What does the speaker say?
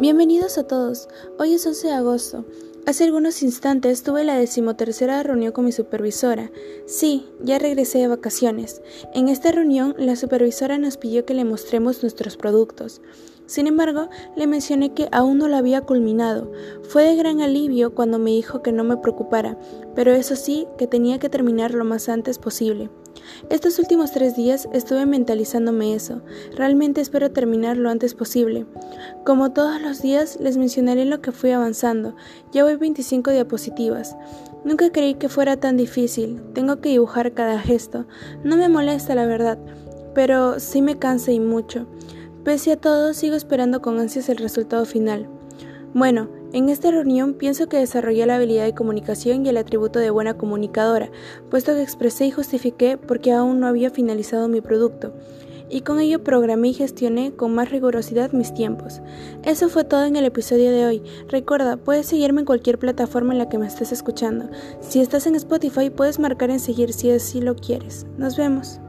Bienvenidos a todos. Hoy es 11 de agosto. Hace algunos instantes tuve la decimotercera reunión con mi supervisora. Sí, ya regresé de vacaciones. En esta reunión, la supervisora nos pidió que le mostremos nuestros productos. Sin embargo, le mencioné que aún no lo había culminado. Fue de gran alivio cuando me dijo que no me preocupara, pero eso sí, que tenía que terminar lo más antes posible. Estos últimos tres días estuve mentalizándome eso. Realmente espero terminar lo antes posible. Como todos los días, les mencionaré lo que fui avanzando. Ya voy 25 diapositivas. Nunca creí que fuera tan difícil. Tengo que dibujar cada gesto. No me molesta, la verdad, pero sí me cansa y mucho. Pese a todo, sigo esperando con ansias el resultado final. Bueno, en esta reunión pienso que desarrollé la habilidad de comunicación y el atributo de buena comunicadora, puesto que expresé y justifiqué porque aún no había finalizado mi producto, y con ello programé y gestioné con más rigurosidad mis tiempos. Eso fue todo en el episodio de hoy. Recuerda, puedes seguirme en cualquier plataforma en la que me estés escuchando. Si estás en Spotify, puedes marcar en seguir si así lo quieres. Nos vemos.